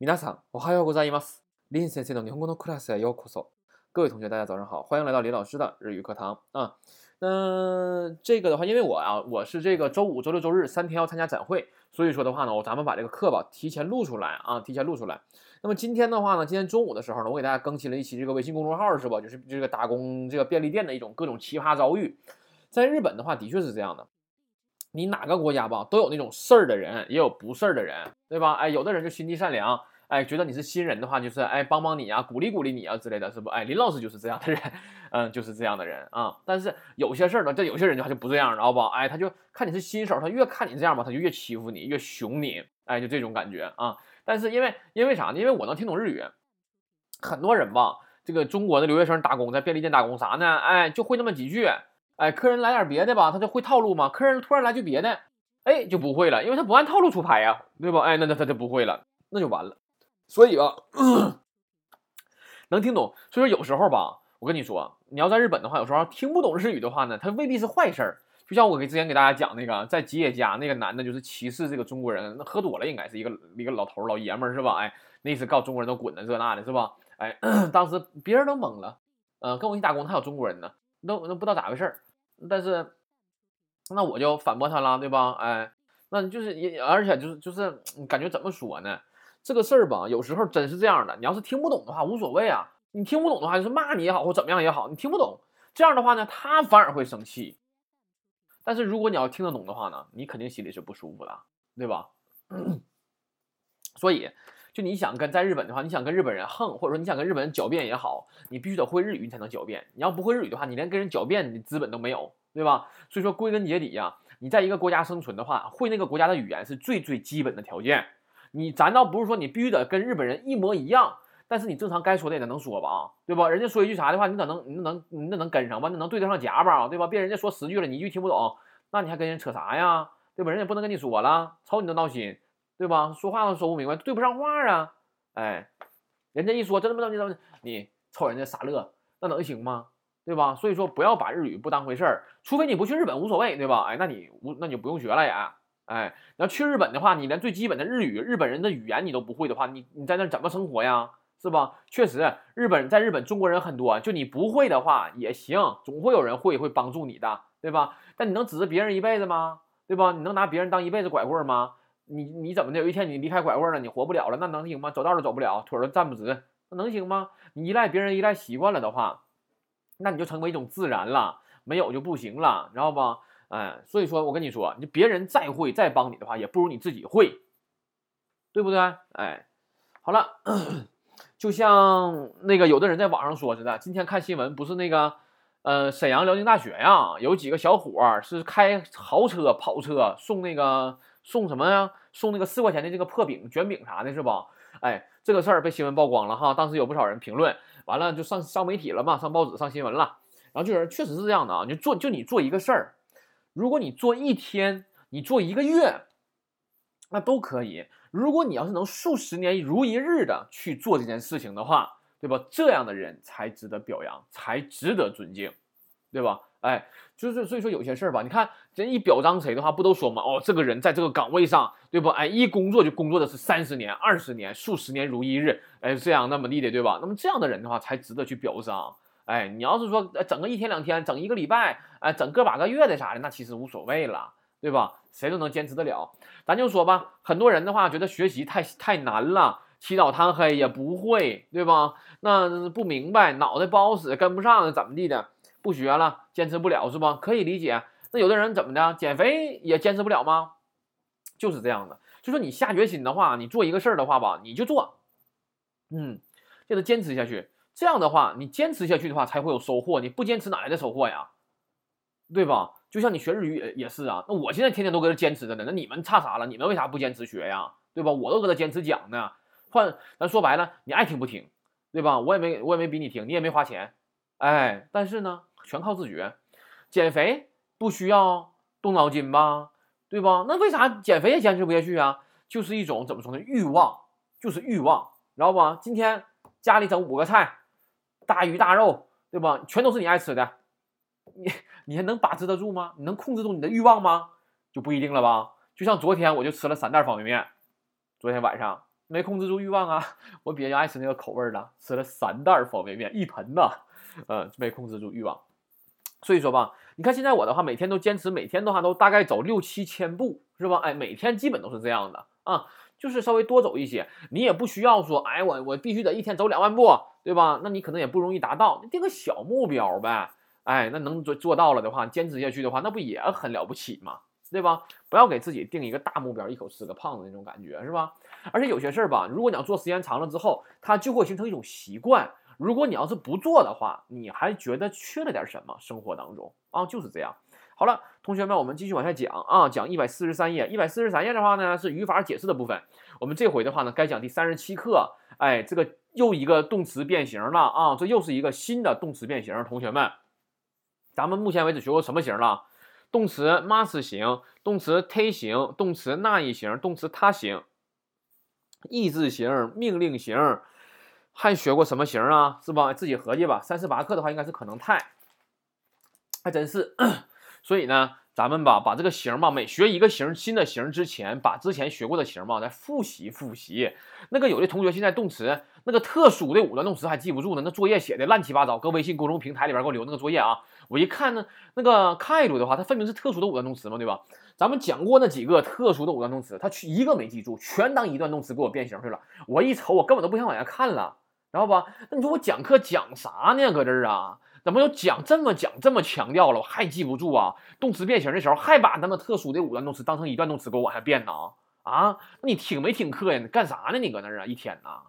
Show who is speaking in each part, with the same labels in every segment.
Speaker 1: 皆さん、おはようございます。林先生の日本語のクラスへようこそ。各位同学，大家早上好，欢迎来到李老师的日语课堂啊。那这个的话，因为我啊，我是这个周五、周六、周日三天要参加展会，所以说的话呢，我咱们把这个课吧提前录出来啊，提前录出来。那么今天的话呢，今天中午的时候呢，我给大家更新了一期这个微信公众号是吧？就是这个打工这个便利店的一种各种奇葩遭遇。在日本的话，的确是这样的。 你哪个国家吧，都有那种事儿的人，也有不事儿的人，对吧？哎，有的人就心地善良，哎，觉得你是新人的话，就是哎帮帮你啊，鼓励鼓励你啊之类的，是不？哎，林老师就是这样的人，嗯，就是这样的人啊。但是有些事儿呢，这有些人就他就不这样，知道吧？哎，他就看你是新手，他越看你这样吧，他就越欺负你，越熊你，哎，就这种感觉啊。但是因为因为啥呢？因为我能听懂日语，很多人吧，这个中国的留学生打工在便利店打工啥呢？哎，就会那么几句。哎，客人来点别的吧，他就会套路吗？客人突然来句别的，哎，就不会了，因为他不按套路出牌呀，对吧？哎，那那他就不会了，那就完了。所以吧，能听懂。所以说有时候吧，我跟你说，你要在日本的话，有时候听不懂日语的话呢，它未必是坏事儿。就像我给之前给大家讲那个，在吉野家那个男的，就是歧视这个中国人，那喝多了应该是一个一个老头老爷们儿是吧？哎，那意思告中国人都滚了这那的是吧？哎，当时别人都懵了，嗯，跟我一起打工还有中国人呢，都都不知道咋回事儿。但是，那我就反驳他了，对吧？哎，那就是也，而且就是就是感觉怎么说呢？这个事儿吧，有时候真是这样的。你要是听不懂的话，无所谓啊。你听不懂的话，就是骂你也好，或怎么样也好，你听不懂，这样的话呢，他反而会生气。但是如果你要听得懂的话呢，你肯定心里是不舒服的，对吧？所以，就你想跟在日本的话，你想跟日本人横，或者说你想跟日本人狡辩也好，你必须得会日语，你才能狡辩。你要不会日语的话，你连跟人狡辩的资本都没有，对吧？所以说，归根结底呀，你在一个国家生存的话，会那个国家的语言是最最基本的条件。你咱倒不是说你必须得跟日本人一模一样，但是你正常该说的也得能说吧，啊，对吧？人家说一句啥的话，你可能你能你那能跟上吧？那能对得上夹吧，对吧？别人家说十句了，你一句听不懂，那你还跟人扯啥呀？对吧？人家不能跟你说了，瞅你都闹心，对吧？说话都说不明白，对不上话啊！哎，人家一说这么着你怎么你瞅人家傻乐，那能行吗？对吧？所以说不要把日语不当回事儿，除非你不去日本无所谓，对吧？哎，那你无那你就不用学了也。哎，你要去日本的话，你连最基本的日语，日本人的语言你都不会的话，你你在那怎么生活呀？是吧？确实，日本在日本中国人很多，就你不会的话也行，总会有人会会帮助你的，对吧？但你能指着别人一辈子吗？对吧？你能拿别人当一辈子拐棍吗？你你怎么的？有一天你离开拐棍了，你活不了了，那能行吗？走道都走不了，腿都站不直，那能行吗？你依赖别人依赖习惯了的话，那你就成为一种自然了，没有就不行了，知道不？哎，所以说我跟你说，你别人再会再帮你的话，也不如你自己会，对不对？哎，好了，就像那个有的人在网上说似的，今天看新闻不是那个，呃，沈阳辽宁大学呀，有几个小伙是开豪车跑车送那个送什么呀？送那个四块钱的这个破饼卷饼啥的，是吧？哎，这个事儿被新闻曝光了哈，当时有不少人评论，完了就上上媒体了嘛，上报纸上新闻了，然后就有人确实是这样的啊，你就做就你做一个事儿。如果你做一天，你做一个月，那都可以。如果你要是能数十年如一日的去做这件事情的话，对吧？这样的人才值得表扬，才值得尊敬，对吧？哎，就是所以说有些事儿吧，你看人一表彰谁的话，不都说嘛？哦，这个人在这个岗位上，对不？哎，一工作就工作的是三十年、二十年、数十年如一日，哎，这样那么地的，对吧？那么这样的人的话，才值得去表彰。哎，你要是说整个一天两天，整一个礼拜，哎，整个把个月的啥的，那其实无所谓了，对吧？谁都能坚持得了。咱就说吧，很多人的话觉得学习太太难了，起早贪黑也不会，对吧？那不明白，脑袋不好使，跟不上，怎么地的，不学了，坚持不了是吧？可以理解。那有的人怎么的，减肥也坚持不了吗？就是这样的。就说你下决心的话，你做一个事儿的话吧，你就做，嗯，就得坚持下去。这样的话，你坚持下去的话，才会有收获。你不坚持，哪来的收获呀？对吧？就像你学日语也也是啊。那我现在天天都搁这坚持着呢。那你们差啥了？你们为啥不坚持学呀？对吧？我都搁这坚持讲呢。换咱说白了，你爱听不听，对吧？我也没我也没逼你听，你也没花钱，哎，但是呢，全靠自觉。减肥不需要动脑筋吧？对吧？那为啥减肥也坚持不下去啊？就是一种怎么说呢？欲望，就是欲望，知道吧？今天家里整五个菜。大鱼大肉，对吧？全都是你爱吃的，你你还能把持得住吗？你能控制住你的欲望吗？就不一定了吧。就像昨天我就吃了三袋方便面，昨天晚上没控制住欲望啊，我比较爱吃那个口味的，吃了三袋方便面，一盆呐，嗯，没控制住欲望。所以说吧，你看现在我的话，每天都坚持，每天的话都大概走六七千步，是吧？哎，每天基本都是这样的啊，就是稍微多走一些，你也不需要说，哎，我我必须得一天走两万步，对吧？那你可能也不容易达到，定个小目标呗，哎，那能做做到了的话，坚持下去的话，那不也很了不起吗？对吧？不要给自己定一个大目标，一口吃个胖子那种感觉，是吧？而且有些事儿吧，如果你要做时间长了之后，它就会形成一种习惯。如果你要是不做的话，你还觉得缺了点什么？生活当中啊，就是这样。好了，同学们，我们继续往下讲啊，讲一百四十三页。一百四十三页的话呢，是语法解释的部分。我们这回的话呢，该讲第三十七课。哎，这个又一个动词变形了啊，这又是一个新的动词变形。同学们，咱们目前为止学过什么型了？动词 must 型，动词 t 型，动词那一型，动词他型，意志型，命令型。还学过什么型啊？是吧？自己合计吧。三十八课的话，应该是可能态，还真是。所以呢，咱们吧，把这个型吧，每学一个型，新的型之前，把之前学过的型吧，再复习复习。那个有的同学现在动词那个特殊的五段动词还记不住呢，那作业写的乱七八糟。搁微信公众平台里边给我留那个作业啊，我一看呢，那个态度的话，它分明是特殊的五段动词嘛，对吧？咱们讲过那几个特殊的五段动词，他去一个没记住，全当一段动词给我变形去了。我一瞅，我根本都不想往下看了。知道吧？那你说我讲课讲啥呢？搁这儿啊，怎么又讲这么讲这么强调了？我还记不住啊？动词变形的时候还把那么特殊的五段动词当成一段动词给我往下变呢？啊？那你听没听课呀？你干啥呢？你搁那儿啊？一天呐，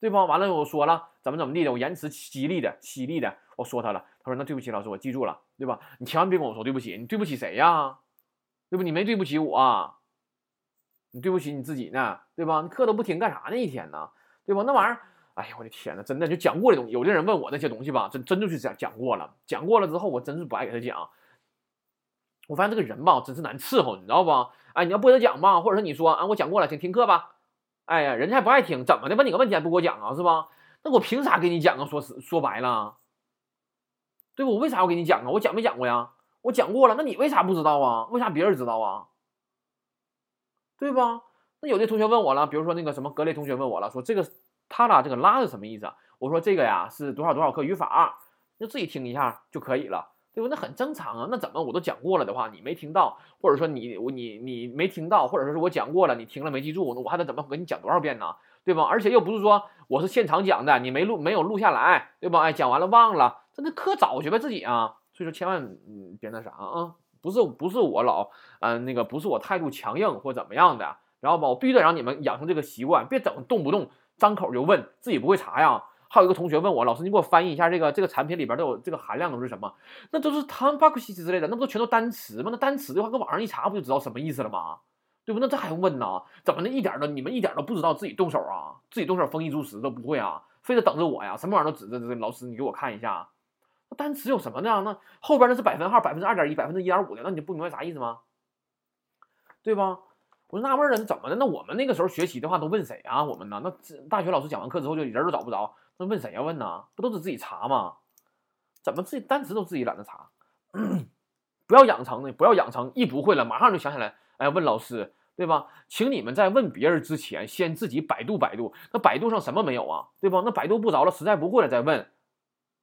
Speaker 1: 对吧？完了，我说了怎么怎么地的，我言辞犀利的犀利的，我说他了。他说那对不起老师，我记住了，对吧？你千万别跟我说对不起，你对不起谁呀？对不？你没对不起我，你对不起你自己呢，对吧？你课都不听干啥呢？一天呢，对吧？那玩意儿。哎呀，我的天呐，真的就讲过的东西，有的人问我那些东西吧，真真就是讲讲过了，讲过了之后，我真是不爱给他讲。我发现这个人吧，真是难伺候，你知道不？哎，你要不给他讲吧，或者说你说啊，我讲过了，请听课吧。哎呀，人家还不爱听，怎么的？问你个问题还不给我讲啊，是吧？那我凭啥给你讲啊？说实说白了，对不？我为啥要给你讲啊？我讲没讲过呀？我讲过了，那你为啥不知道啊？为啥别人知道啊？对吧？那有的同学问我了，比如说那个什么格雷同学问我了，说这个。他俩这个拉是什么意思啊？我说这个呀是多少多少课语法，就自己听一下就可以了，对吧？那很正常啊。那怎么我都讲过了的话，你没听到，或者说你我你你没听到，或者说是我讲过了，你听了没记住，那我还得怎么给你讲多少遍呢？对吧？而且又不是说我是现场讲的，你没录没有录下来，对吧？哎，讲完了忘了，这那课找去呗自己啊。所以说千万别那啥啊，不是不是我老嗯那个不是我态度强硬或怎么样的，然后吧我必须得让你们养成这个习惯，别整动不动。张口就问自己不会查呀？还有一个同学问我，老师你给我翻译一下这个这个产品里边都有这个含量都是什么？那都是汤巴克西之类的，那不都全都单词吗？那单词的话，搁网上一查不就知道什么意思了吗？对不？那这还用问呢？怎么的一点都你们一点都不知道自己动手啊？自己动手丰衣足食都不会啊？非得等着我呀？什么玩意儿都指着这老师你给我看一下，那单词有什么呢？那后边那是百分号，百分之二点一，百分之一点五的，那你就不明白啥意思吗？对吧？我就纳闷了，怎么的？那我们那个时候学习的话，都问谁啊？我们呢？那大学老师讲完课之后，就人都找不着，那问谁呀？问呢？不都是自己查吗？怎么自己单词都自己懒得查？不要养成呢，不要养成一不会了，马上就想起来，哎，问老师，对吧？请你们在问别人之前，先自己百度百度。那百度上什么没有啊？对吧？那百度不着了，实在不会了再问，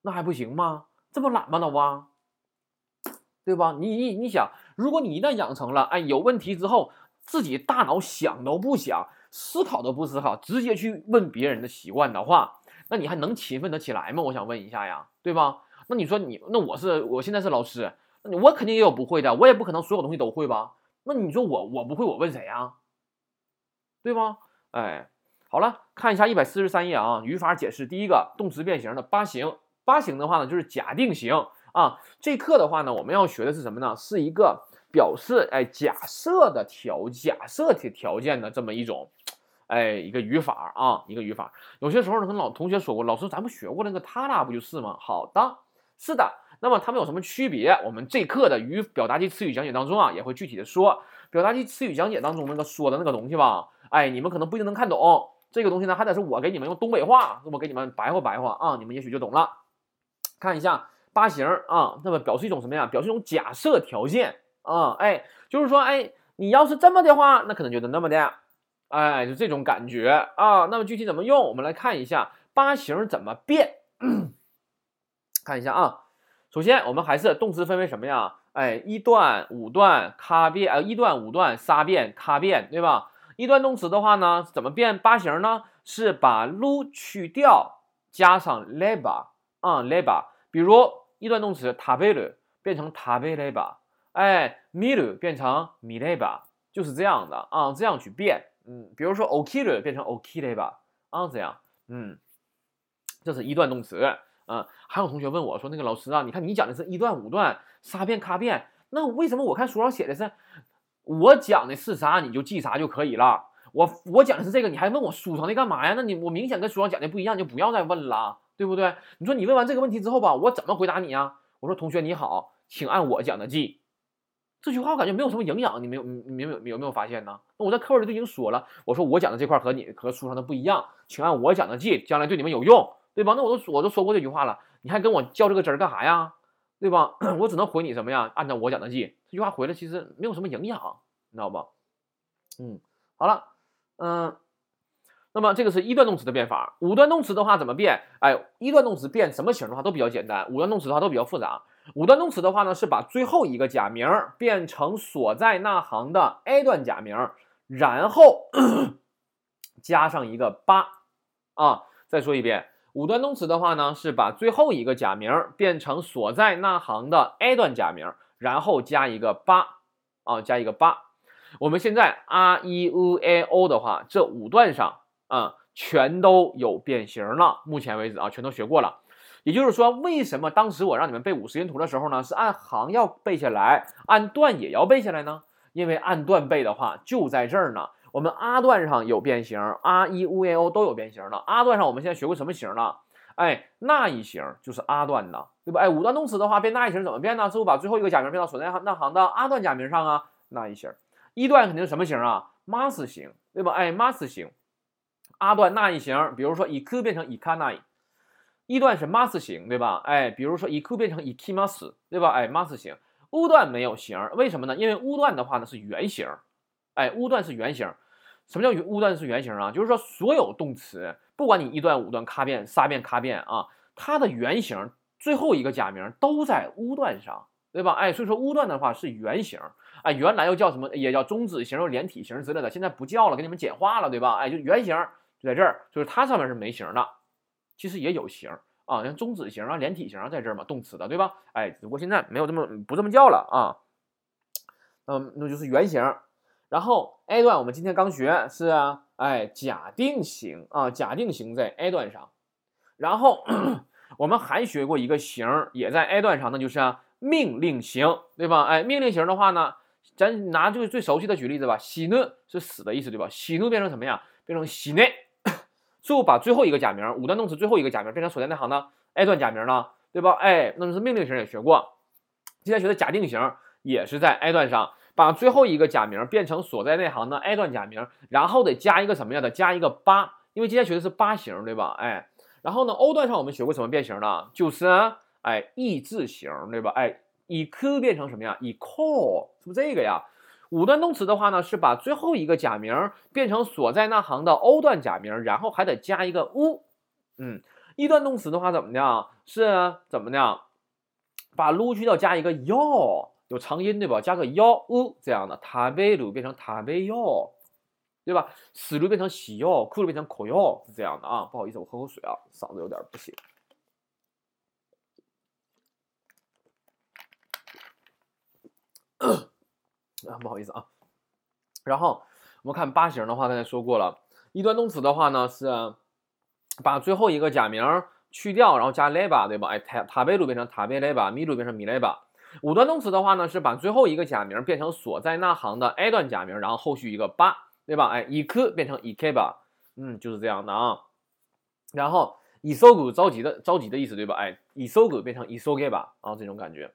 Speaker 1: 那还不行吗？这么懒吗，老王？对吧？你你你想，如果你一旦养成了，哎，有问题之后。自己大脑想都不想，思考都不思考，直接去问别人的习惯的话，那你还能勤奋得起来吗？我想问一下呀，对吧？那你说你，那我是我现在是老师，那我肯定也有不会的，我也不可能所有东西都会吧？那你说我我不会，我问谁呀？对吗？哎，好了，看一下一百四十三页啊，语法解释第一个动词变形的八型，八型的话呢就是假定型啊。这课的话呢，我们要学的是什么呢？是一个。表示哎，假设的条假设条条件的这么一种，哎，一个语法啊，一个语法。有些时候呢，跟老同学说过，老师咱不学过那个他俩不就是吗？好的，是的。那么他们有什么区别？我们这课的语表达级词语讲解当中啊，也会具体的说。表达级词语讲解当中那个说的那个东西吧，哎，你们可能不一定能看懂。这个东西呢，还得是我给你们用东北话，我给你们白话白话啊，你们也许就懂了。看一下八型啊，那么表示一种什么呀？表示一种假设条件。啊，哎，就是说，哎，你要是这么的话，那可能就得那么的，哎，就这种感觉啊。那么具体怎么用，我们来看一下八形怎么变。看一下啊，首先我们还是动词分为什么呀？哎，一段、五段、卡变，呃，一段、五段、仨变、卡变，对吧？一段动词的话呢，怎么变八形呢？是把 lu 去掉，加上 leba 啊 leba。比如一段动词 tabelu 变成 tabeleba，哎，miru 变成 mileba，就是这样的啊，这样去变。嗯，比如说 okiru 变成 okileba 啊，这样，嗯，这是一段动词。嗯，还有同学问我说：“那个老师啊，你看你讲的是一段五段仨变卡变，那为什么我看书上写的是我讲的是啥你就记啥就可以了？我我讲的是这个，你还问我书上的干嘛呀？那你我明显跟书上讲的不一样，就不要再问了，对不对？你说你问完这个问题之后吧，我怎么回答你呀？我说同学你好，请按我讲的记。这句话我感觉没有什么营养，你没有你没有有没有发现呢？那我在课文里都已经说了，我说我讲的这块和你和书上的不一样，请按我讲的记，将来对你们有用。”对吧？那我都我都说过这句话了，你还跟我较这个真儿干啥呀？对吧？我只能回你什么呀？按照我讲的记。这句话回来其实没有什么营养，你知道不？嗯，好了，嗯，那么这个是一段动词的变法。五段动词的话怎么变？哎，一段动词变什么形的话都比较简单，五段动词的话都比较复杂。五段动词的话呢，是把最后一个假名变成所在那行的 a 段假名，然后 加上一个八啊。再说一遍。五段动词的话呢，是把最后一个假名变成所在那行的 a 段假名，然后加一个八啊，加一个八。我们现在 r e u a o 的话，这五段上啊，全都有变形了。目前为止啊，全都学过了。也就是说，为什么当时我让你们背五十音图的时候呢，是按行要背下来，按段也要背下来呢？因为按段背的话，就在这儿呢。我们 r 段上有变形，r e u a o 都有变形的。r 段上我们现在学过什么形了？哎，那一形就是 r 段的，对吧？哎，五段动词的话变那一形怎么变呢？是不把最后一个假名变到所在那行的 r 段假名上啊？那一形。一段肯定是什么形啊？mas 形，对吧？哎，mas 形。r 段那一形，比如说 iku 变成 ikanai，一一段是 mas 形，对吧？哎，比如说 iku 变成 ikimas，对吧？哎，mas 形。u 段没有形，为什么呢？因为 u 段的话呢是原形。哎，乌段是原形，什么叫乌段是原形啊？就是说所有动词，不管你一段、五段、卡变、仨变、卡变啊，它的原形最后一个假名都在乌段上，对吧？哎，所以说乌段的话是原形，哎，原来又叫什么？也叫中子形、连体形之类的，现在不叫了，给你们简化了，对吧？哎，就原形就在这儿，就是它上面是没形的，其实也有形啊，像中子形啊、连体形啊在这儿嘛，动词的，对吧？哎，只不过现在没有这么不这么叫了啊，嗯，那就是原形。然后 A 段我们今天刚学是啊，哎，假定型啊，假定型在 A 段上。然后 我们还学过一个型，也在 A 段上，那就是命令型，对吧？哎，命令型的话呢，咱拿就是最熟悉的举例子吧，喜怒是死的意思，对吧？喜怒变成什么呀？变成喜内，最后把最后一个假名，五段动词最后一个假名变成所在那行的 A 段假名了，对吧？哎，那么是命令型也学过，今天学的假定型也是在 A 段上。把最后一个假名变成所在内行的 a 段假名，然后得加一个什么样的？加一个八，因为今天学的是八形，对吧？哎，然后呢，o 段上我们学过什么变形呢？就是哎 e 字形，对吧？哎，以 q 变成什么呀？以 call，是不是这个呀？五段动词的话呢，是把最后一个假名变成所在那行的 o 段假名，然后还得加一个 u。嗯，一段动词的话怎么的？是怎么的？把 lu 去掉，加一个 yo，。有长音对吧？加个幺哦这样的，塔贝鲁变成塔贝哟，对吧？死鲁变成喜哟，酷鲁变成口哟，是这样的啊。不好意思，我喝口水啊，嗓子有点不行。啊，不好意思啊。然后我们看八形的话，刚才说过了，一端动词的话呢是把最后一个假名去掉，然后加雷巴，对吧？哎，塔塔贝鲁变成塔贝雷巴，米鲁变成米雷巴。五段动词的话呢，是把最后一个假名变成所在那行的 a 段假名，然后后续一个八，对吧？哎，以 k 变成以 k 吧，嗯，就是这样的啊。然后以搜狗着急的着急的意思，对吧？哎，以搜狗变成以搜给吧，啊，这种感觉。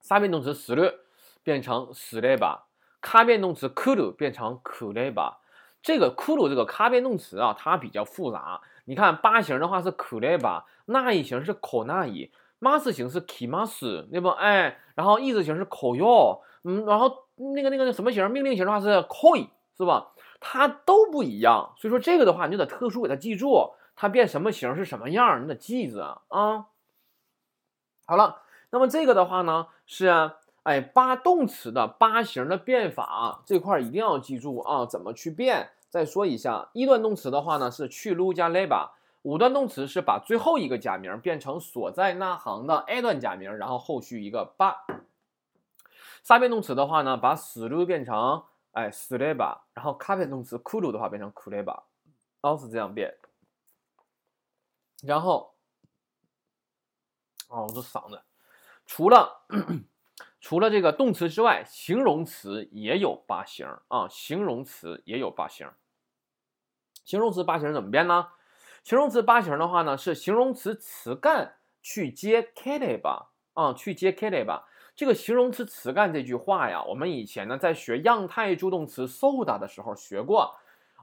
Speaker 1: 三变动词 s l 变成 s l 吧，卡变动词 kuru 变成 kuru 吧。这个 kuru 这个卡变动词啊，它比较复杂。你看八形的话是 kuru 吧，那一形是 ko 那一。mas 形是 kimas，对不？哎，然后意字形是 koyo，嗯，然后那个那个什么形，命令型的话是 koi，是吧？它都不一样。所以说这个的话，你就得特殊给它记住，它变什么形是什么样，你得记着啊。好了，那么这个的话呢，是哎八动词的八形的变法这块一定要记住啊，怎么去变？再说一下，一段动词的话呢是去撸加 leba，五段动词是把最后一个假名变成所在那行的 a 段假名，然后后续一个八。三变动词的话呢，把死撸变成哎死 leba，然后卡变动词库撸的话变成库 leba，都是这样变。然后，哦，我这嗓子，除了除了这个动词之外，形容词也有八型啊，形容词也有八型。形容词八型怎么变呢？形容词八型的话呢，是形容词词干去接 k l e 吧啊，去接 k l e 吧。这个形容词词干这句话呀，我们以前呢在学样态助动词 soda 的时候学过。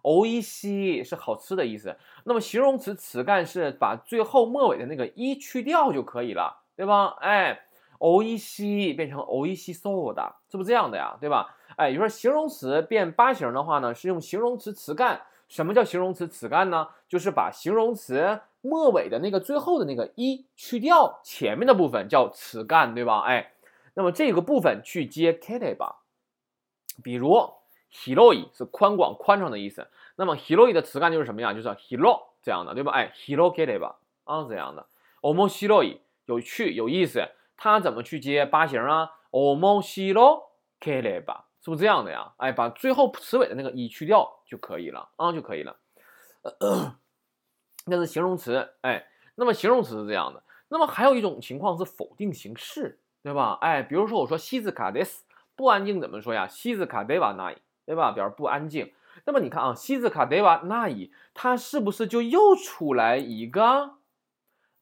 Speaker 1: o e c 是好吃的意思。那么形容词词干是把最后末尾的那个一去掉就可以了，对吧？哎，o e c 变成 o e c soda，是不是这样的呀？对吧？哎，你说形容词变八型的话呢，是用形容词词干。什么叫形容词词干呢？就是把形容词末尾的那个最后的那个一去掉，前面的部分叫词干，对吧？哎，那么这个部分去接 k e 吧。比如。hiroi 是宽广、宽敞的意思。那么 hiroi 的词干就是什么呀？就是 hiro 这样的，对吧？哎，hirokere 吧，啊，这样的。omoshiroi 有趣、有意思。它怎么去接八形啊？omoshirokere 吧，是不是这样的呀？哎，把最后词尾的那个一去掉就可以了啊，就可以了。那是形容词，哎，那么形容词是这样的。那么还有一种情况是否定形式，对吧？哎，比如说我说西子卡 des 不安静怎么说呀？西子卡 deva nai。对吧？表示不安静。那么你看啊，西子卡德瓦那伊，它是不是就又出来一个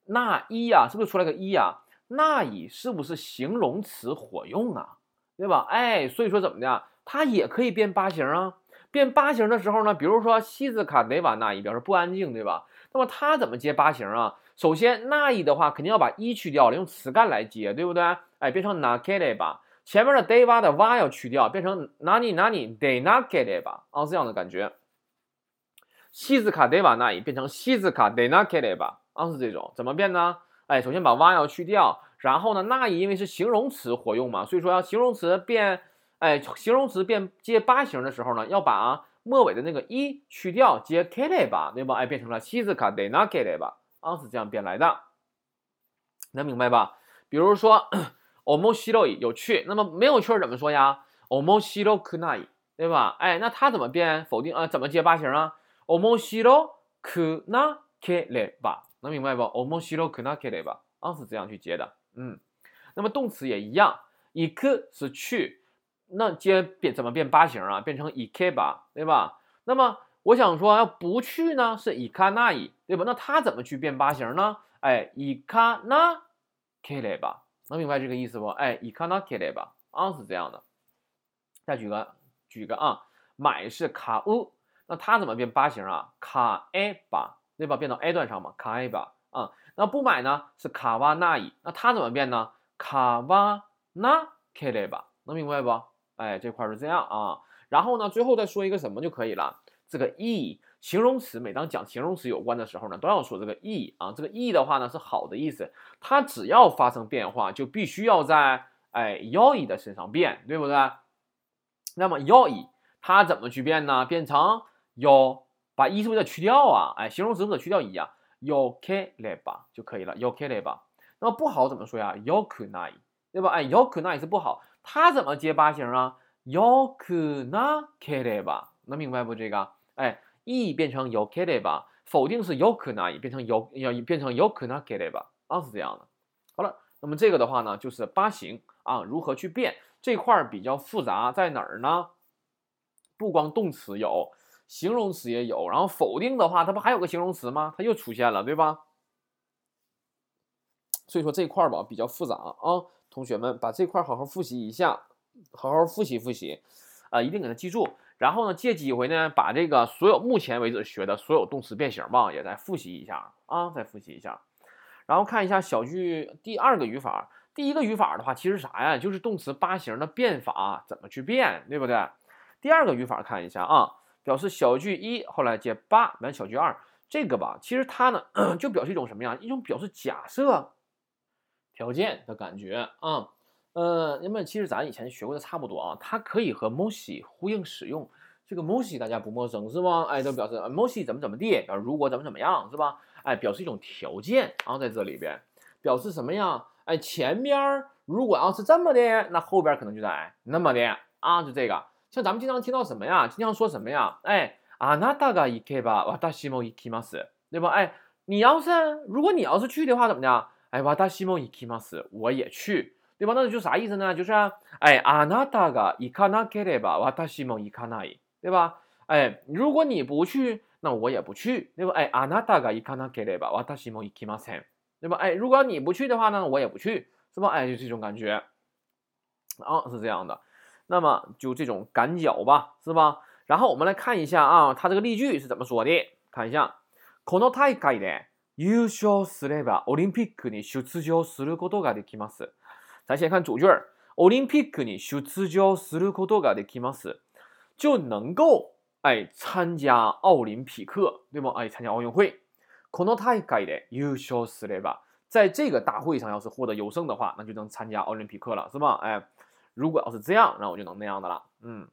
Speaker 1: 那伊呀？是不是出来个伊呀？那以是不是形容词活用啊？对吧？哎，所以说怎么的？它也可以变八形啊。变八形的时候呢，比如说西子卡德瓦那伊表示不安静，对吧？那么它怎么接八形啊？首先那伊的话肯定要把一去掉了，用词干来接，对不对？哎，变成那克雷吧。前面的 deva 的 va 要去掉，变成 nani nani de na kere 吧，啊，这样的感觉。西子卡德瓦那一变成西子卡 de na kere 吧，啊，是这种，怎么变呢？哎，首先把 va 要去掉，然后呢，那一因为是形容词活用嘛，所以说要形容词变，哎，形容词变接八形的时候呢，要把末尾的那个一去掉，接 kere 吧，对吧？哎，变成了西子卡 de na kere 吧，啊，是这样变来的，能明白吧？比如说。omoshiroi 有趣，那么没有趣怎么说呀？omoshirokunai 对吧？哎，那它怎么变否定啊？怎么接八形啊？omoshirokunakere 吧，能明白不？omoshirokunakere 吧，啊是这样去接的。嗯，那么动词也一样，ik 是去，那接变怎么变八形啊？变成 ik 吧，对吧？那么我想说要不？去呢，是 ikanai 对吧？那它怎么去变八形呢？哎，ikanakere 吧。能明白这个意思不？哎，以卡纳克雷吧，啊是这样的。再举个举个啊，买是卡乌，那它怎么变八形啊？卡埃吧，对吧？变到 a 段上嘛，卡埃吧啊。那不买呢是卡瓦纳伊，那它怎么变呢？卡瓦纳克雷吧，能明白不？哎，这块是这样啊。然后呢，最后再说一个什么就可以了？这个 e。形容词每当讲形容词有关的时候呢，都要说这个 e 啊，这个 e 的话呢是好的意思，它只要发生变化，就必须要在哎 yo 的身上变，对不对？那么 yo 它怎么去变呢？变成 yo 把 e 是不是要去掉啊？哎，形容词不得去掉 e 啊，yo k le 吧就可以了，yo k le 吧。那么不好怎么说呀？yo kunai 对吧？哎，yo kunai 是不好，它怎么接八形啊？yo kuna k le，能明白不？这个哎。e 变成 yokere 吧，否定是 yokuna，变成 yo 要变成 yokunakere，啊是这样的。好了，那么这个的话呢，就是八形啊，如何去变这块儿比较复杂，在哪儿呢？不光动词有，形容词也有，然后否定的话，它不还有个形容词吗？它又出现了，对吧？所以说这块儿吧比较复杂啊，同学们把这块儿好好复习一下，好好复习复习，啊，一定给它记住。然后呢，借机会呢，把这个所有目前为止学的所有动词变形吧，也再复习一下啊，再复习一下。然后看一下小句第二个语法，第一个语法的话，其实啥呀？就是动词八形的变法怎么去变，对不对？第二个语法看一下啊，表示小句一后来接八，完小句二。这个吧，其实它呢 就表示一种什么呀？一种表示假设条件的感觉啊。呃，那么其实咱以前学过的差不多啊，它可以和 m o s i 呼应使用。这个 m o s i 大家不陌生是吧？哎，都表示 m o s i 怎么怎么地，表示如果怎么怎么样是吧？哎，表示一种条件啊，在这里边表示什么呀？哎，前边如果要是这么的，那后边可能就在那么的啊，就这个。像咱们经常听到什么呀？经常说什么呀？哎，あなたが行けば私も行きます，对吧？哎，你要是如果你要是去的话，怎么的？哎，私も行きます，我也去。对吧？那就啥意思呢？就是哎，あなたが行かなければ私も行かない，对吧？哎，如果你不去，那我也不去，对吧？哎，あなたが行かなければ私も行きません，对吧？哎，如果你不去的话呢，我也不去，是吧？哎，就这种感觉，啊，是这样的。 那么就这种赶脚吧，是吧？然后我们来看一下啊，它这个例句是怎么说的？看一下，この大会で優勝すればオリンピックに出場することができます。咱先看主句儿，オリンピックに出場することができます，就能够哎参加奥林匹克，对吗？哎，参加奥运会。この大会で優勝すれば，在这个大会上要是获得优胜的话，那就能参加奥林匹克了，是吧？哎， 如果要是这样，那我就能那样的了。嗯，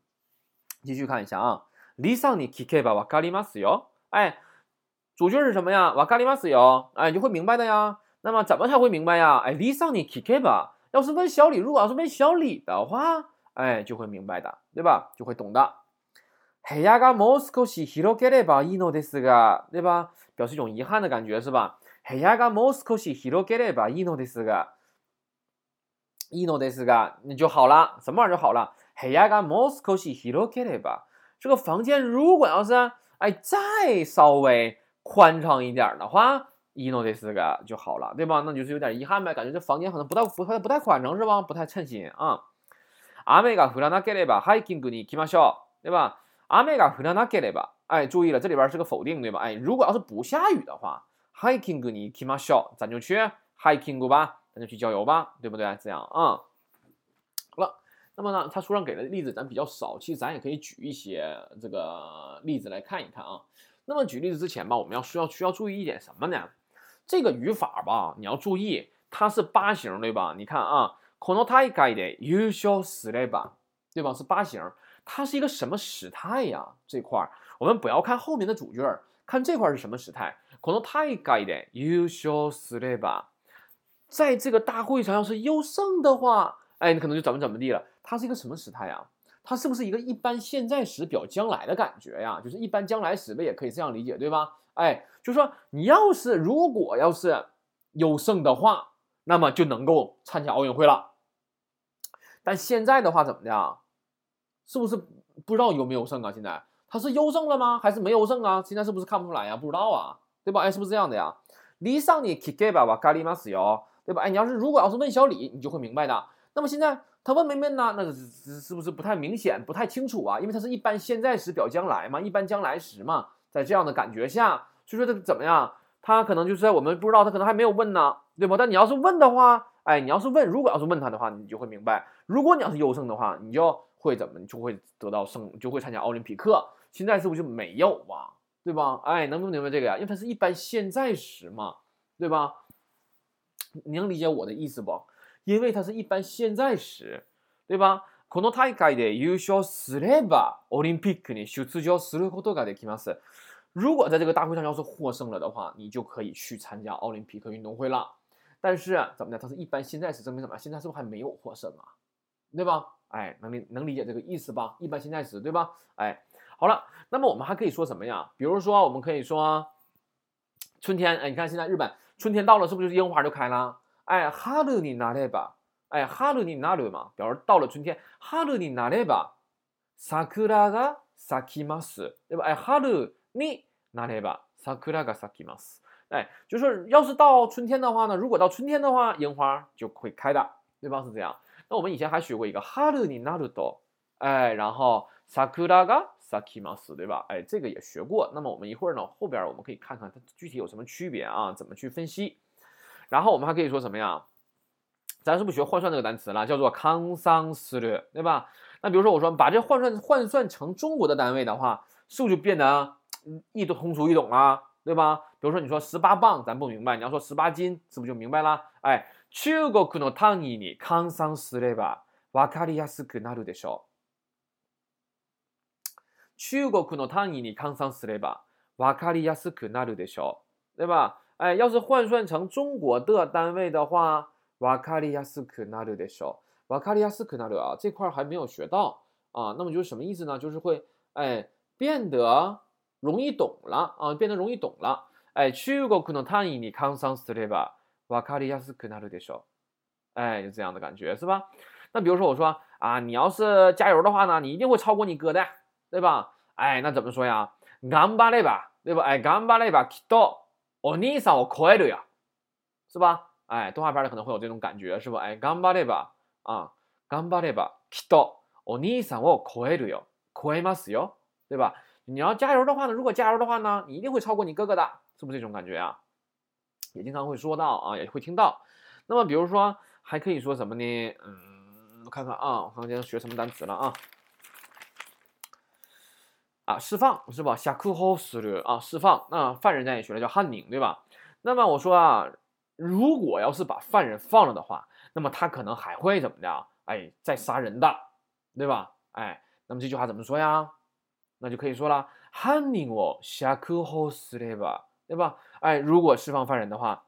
Speaker 1: 继续看一下啊，リサに聞けばわかりますよ。哎，主句是什么呀？わかりますよ。哎，就会明白的呀。那么怎么才会明白呀？哎，リサに聞けば。要是问小李，如果要是问小李的话，哎，就会明白的，对吧？就会懂的。部屋がもう少し広ければいいのですが，对吧？表示一种遗憾的感觉，是吧？部屋がもう少し広ければいいのですが， いいのですが，那就好了，什么玩意儿就好了？部屋がもう少し広ければ，这个房间如果要是哎再稍微宽敞一点的话。一诺这四个就好了，对吧？那就是有点遗憾呗，感觉这房间可能不太不太不太宽敞是吧？不太称心啊。雨が降らなければハイキングに行きましょう，对吧？雨が降らなければ，哎，注意了，这里边是个否定，对吧？哎，如果要是不下雨的话，ハイキングに行きましょう，咱就去 hiking 吧， 咱就去郊游吧，对不对？这样啊。好了，那么呢，他书上给的例子咱比较少，其实咱也可以举一些这个例子来看一看啊。那么举例子之前吧，我们要需要需要注意一点什么呢？这个语法吧，你要注意，它是八形，对吧？你看啊，この大会で優勝すれば，对吧？是八形，它是一个什么时态呀？这块儿我们不要看后面的主句儿，看这块是什么时态。この大会で優勝すれば， 在这个大会上要是优胜的话，哎，你可能就怎么怎么地了。它是一个什么时态呀？它是不是一个一般现在时表将来的感觉呀？就是一般将来时呗，也可以这样理解，对吧？哎，就说你要是如果要是优胜的话，那么就能够参加奥运会了。但现在的话怎么的啊？是不是不知道有没有胜啊？现在他是优胜了吗？还是没优胜啊？现在是不是看不出来呀？不知道啊，对吧？哎，是不是这样的呀？离上你 Kike 吧，瓦咖喱马斯哟，对吧？哎，你要是如果要是问小李，你就会明白的。那么现在他问没问呢？那是是不是不太明显、不太清楚啊？因为他是一般现在时表将来嘛，一般将来时嘛。在这样的感觉下，所以说他怎么样？他可能就是在我们不知道，他可能还没有问呢，对不？但你要是问的话，哎，你要是问，如果要是问他的话，你就会明白。如果你要是优胜的话，你就会怎么？你就会得到胜，就会参加奥林匹克。现在是不是就没有啊？对吧？哎，能不能明白这个呀？因为它是一般现在时嘛，对吧？你能理解我的意思不？因为它是一般现在时，对吧？この大会で優勝すれば、オリンピックに出場することができます。如果在这个大会上要是获胜了的话，你就可以去参加奥林匹克运动会了。但是怎么的？它是一般现在时，证明什么？现在是不是还没有获胜啊？对吧？哎，能理能理解这个意思吧？一般现在时，对吧？哎，好了，那么我们还可以说什么呀？比如说，我们可以说春天。哎，你看现在日本 春天到了，是不是樱花就开了？哎，春になれば。哎，春になる嘛，表示到了春天。春になれば、桜が咲きます，对吧？哎，春になれば、桜が咲きます。哎，就是要是到春天的话呢，如果到春天的话，樱花就会开的，对吧？是这样。那我们以前还学过一个春になると，哎，然后桜が咲き ます，对吧？哎，这个也学过。那么我们一会儿呢，后边我们可以看看它具体有什么区别啊？怎么去分析？然后我们还可以说什么呀？咱是不是学换算这个单词了？叫做康桑斯略，对吧？那比如说我说把这换算换算成中国的单位的话， 是不是就变得易懂通俗易懂了，对吧？比如说你说十八磅，咱不明白，你要说十八斤，是不是就明白了？哎，中国の単位に換算すればわかりやすくなるでしょう。 中国の単位に換算すればわかりやすくなるでしょう，对吧？哎，要是换算成中国的单位的话，わかりやすくなるでしょう。わかりやすくなる啊，这块还没有学到啊。那么就是什么意思呢？就是会哎变得容易懂了啊，变得容易懂了。哎，中国の単位に換算すればわかりやすくなるでしょう。哎，就这样的感觉是吧？那比如说我说啊，你要是加油的话呢，你一定会超过你哥的，对吧？ 哎，那怎么说呀？頑張れば，对吧？哎，頑張ればきっとお兄さんを超える呀，是吧？哎，动画片里可能会有这种感觉，是吧？哎，頑張れば啊，頑張ればきっとお兄さんを超えるよ，超えますよ，对吧？你要加油的话呢，如果加油的话呢，你一定会超过你哥哥的，是不是这种感觉啊？也经常会说到啊，也会听到。那么比如说还可以说什么呢？嗯，我看看啊，我看看今天学什么单词了啊？ 啊，释放是吧？下课后する啊，释放。那犯人咱也学了叫汉宁，对吧？那么我说啊，如果要是把犯人放了的话，那么他可能还会怎么的？哎，再杀人的，对吧？哎，那么这句话怎么说呀？那就可以说了，犯人を釈放すれば，对吧？哎，如果释放犯人的话，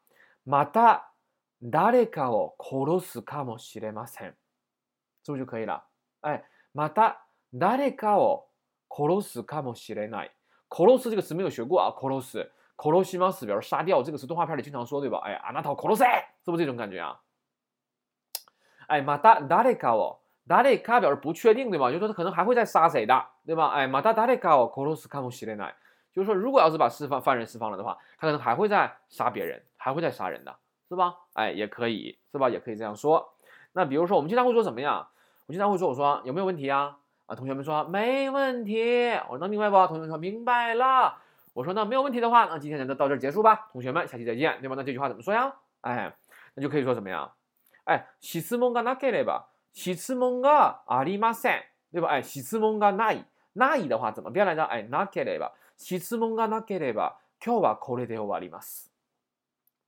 Speaker 1: また誰かを殺すかもしれません，是不是就可以了？哎，また誰かを 殺すかもしれない。殺す这个词没有学过啊，殺す、殺します表示杀掉，这个词动画片里经常说，对吧？哎，あなたを殺せ，是不是这种感觉啊？哎，また誰かを誰か表示不确定，对吧？就是说他可能还会再杀谁的，对吧？哎，また誰かを殺すかもしれない。就是说，如果要是把释放犯人释放了的话，他可能还会再杀别人，还会再杀人的，是吧？哎，也可以，是吧？也可以这样说。那比如说，我们经常会说什么呀？我经常会说，我说有没有问题啊？ 啊，同学们说没问题，我能明白不？同学们说明白了。我说那没有问题的话，那今天就到这儿结束吧。同学们，下期再见，对吧？那这句话怎么说呀？哎，那就可以说什么呀？哎，質問がなければ、質問がありません，对吧？哎，質問がない、ない的话怎么变来着？哎，なければ、質問がなければ、今日はこれで終わります。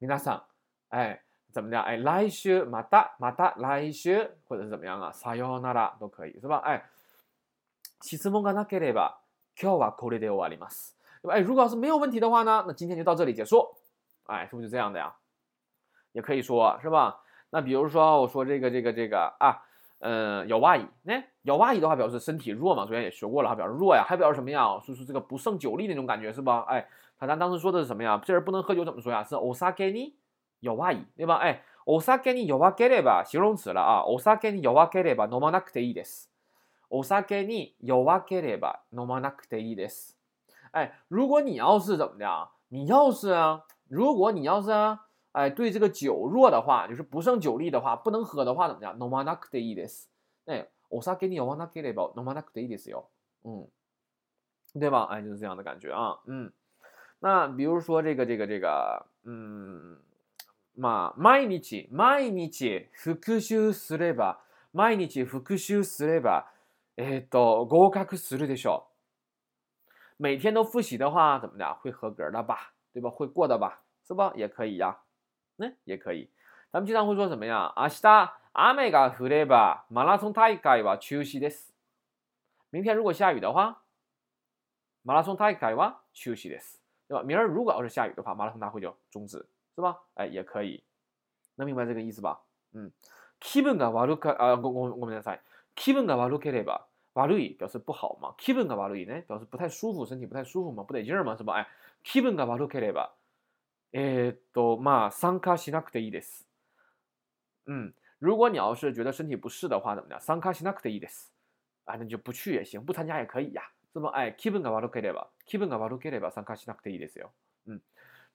Speaker 1: 皆さん，哎，怎么的？哎，来週またまた来週，或者是怎么样啊？さようなら都可以，是吧？哎。 質問がなければ今日はこれで終わります。哎，如果要是没有问题的话呢，那今天就到这里结束。哎，是不是就这样的呀？也可以说是吧？那比如说我说这个这个这个啊，嗯，有外语，那有外语的话表示身体弱嘛，昨天也学过了，表示弱呀，还表示什么呀？说是这个不胜酒力那种感觉是吧？哎，他咱当时说的是什么呀？这人不能喝酒怎么说呀？是お酒に有外语，对吧？哎，お酒に弱ければ形容词了啊，お酒に弱ければ飲まなくていいです。 お酒に弱ければ飲まなくていいです。哎，如果你要是怎么的，你要是啊，如果你要是啊，哎，对这个酒弱的话，就是不胜酒力的话，不能喝的话，怎么样？飲まなくていいです。哎，お酒に弱なければ飲まなくていいですよ。嗯，对吧？哎，就是这样的感觉啊。嗯，那比如说这个这个这个，嗯，まあ毎日毎日復習すれば毎日復習すればえっと合格するでしょう。每天都复习的话，怎么的会合格的吧？对吧？会过的吧？是吧？也可以呀，那也可以。咱们经常会说什么呀？明日雨が降れば马拉松大会は中止です。明天如果下雨的话，马拉松大会は中止です，对吧？明儿如果要是下雨的话，马拉松大会就终止，是吧？哎，也可以。能明白这个意思吧？嗯。気分が悪かあごごごめんなさい。 気分が悪ければ悪い表示不好嘛，気分が悪いね表示不太舒服，身体不太舒服嘛，不得劲儿嘛，是吧？哎，気分が悪ければえっとまあ参加しなくていいです。嗯，如果你要是觉得身体不适的话，怎么样？参加しなくていいです。啊，那就不去也行，不参加也可以呀，是吧？哎，気分が悪ければ気分が悪ければ参加しなくていいですよ。嗯，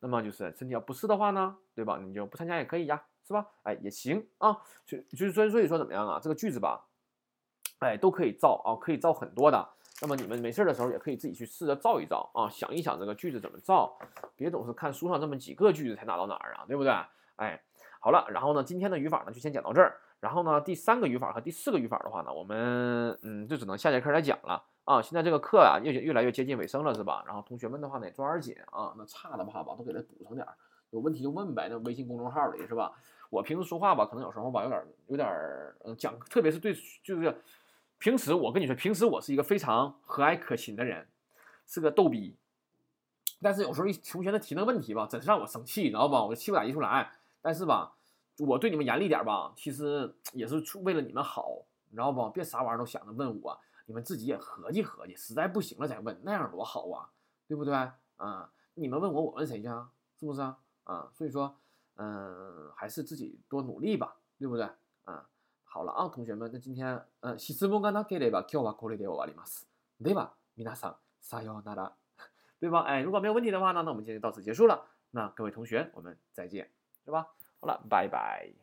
Speaker 1: 那么就是身体要不适的话呢，对吧？你就不参加也可以呀，是吧？哎，也行啊。就就是所以所以说怎么样啊？这个句子吧。 哎，都可以造啊，可以造很多的。那么你们没事的时候也可以自己去试着造一造啊，想一想这个句子怎么造，别总是看书上这么几个句子才拿到哪儿啊，对不对？哎，好了，然后呢，今天的语法呢就先讲到这儿。然后呢，第三个语法和第四个语法的话呢，我们嗯就只能下节课来讲了啊，现在这个课啊越越来越接近尾声了，是吧？然后同学们的话呢，抓点紧啊，那差的话吧，都给他补上点儿，有问题就问呗，那微信公众号里是吧？我平时说话吧，可能有时候吧，有点有点嗯讲，特别是对就是平时我跟你说，平时我是一个非常和蔼可亲的人，是个逗逼，但是有时候一同学他提那个问题吧，真是让我生气，你知道吧？我就气不打一处来。但是吧，我对你们严厉点吧，其实 也是为了你们好，你知道吧？别啥玩意儿都想着问我。你们自己也合计合计，实在不行了再问，那样多好啊，对不对？啊，你们问我，我问谁去啊？是不是啊？啊，所以说，嗯，还是自己多努力吧，对不对？啊，好了啊，同学们，那今天，嗯，質問がなければ今日はこれで終わります。では、皆さん、さようなら。对吧？哎，如果没有问题的话呢，那我们今天到此结束了。那各位同学，我们再见，是吧？好了，拜拜。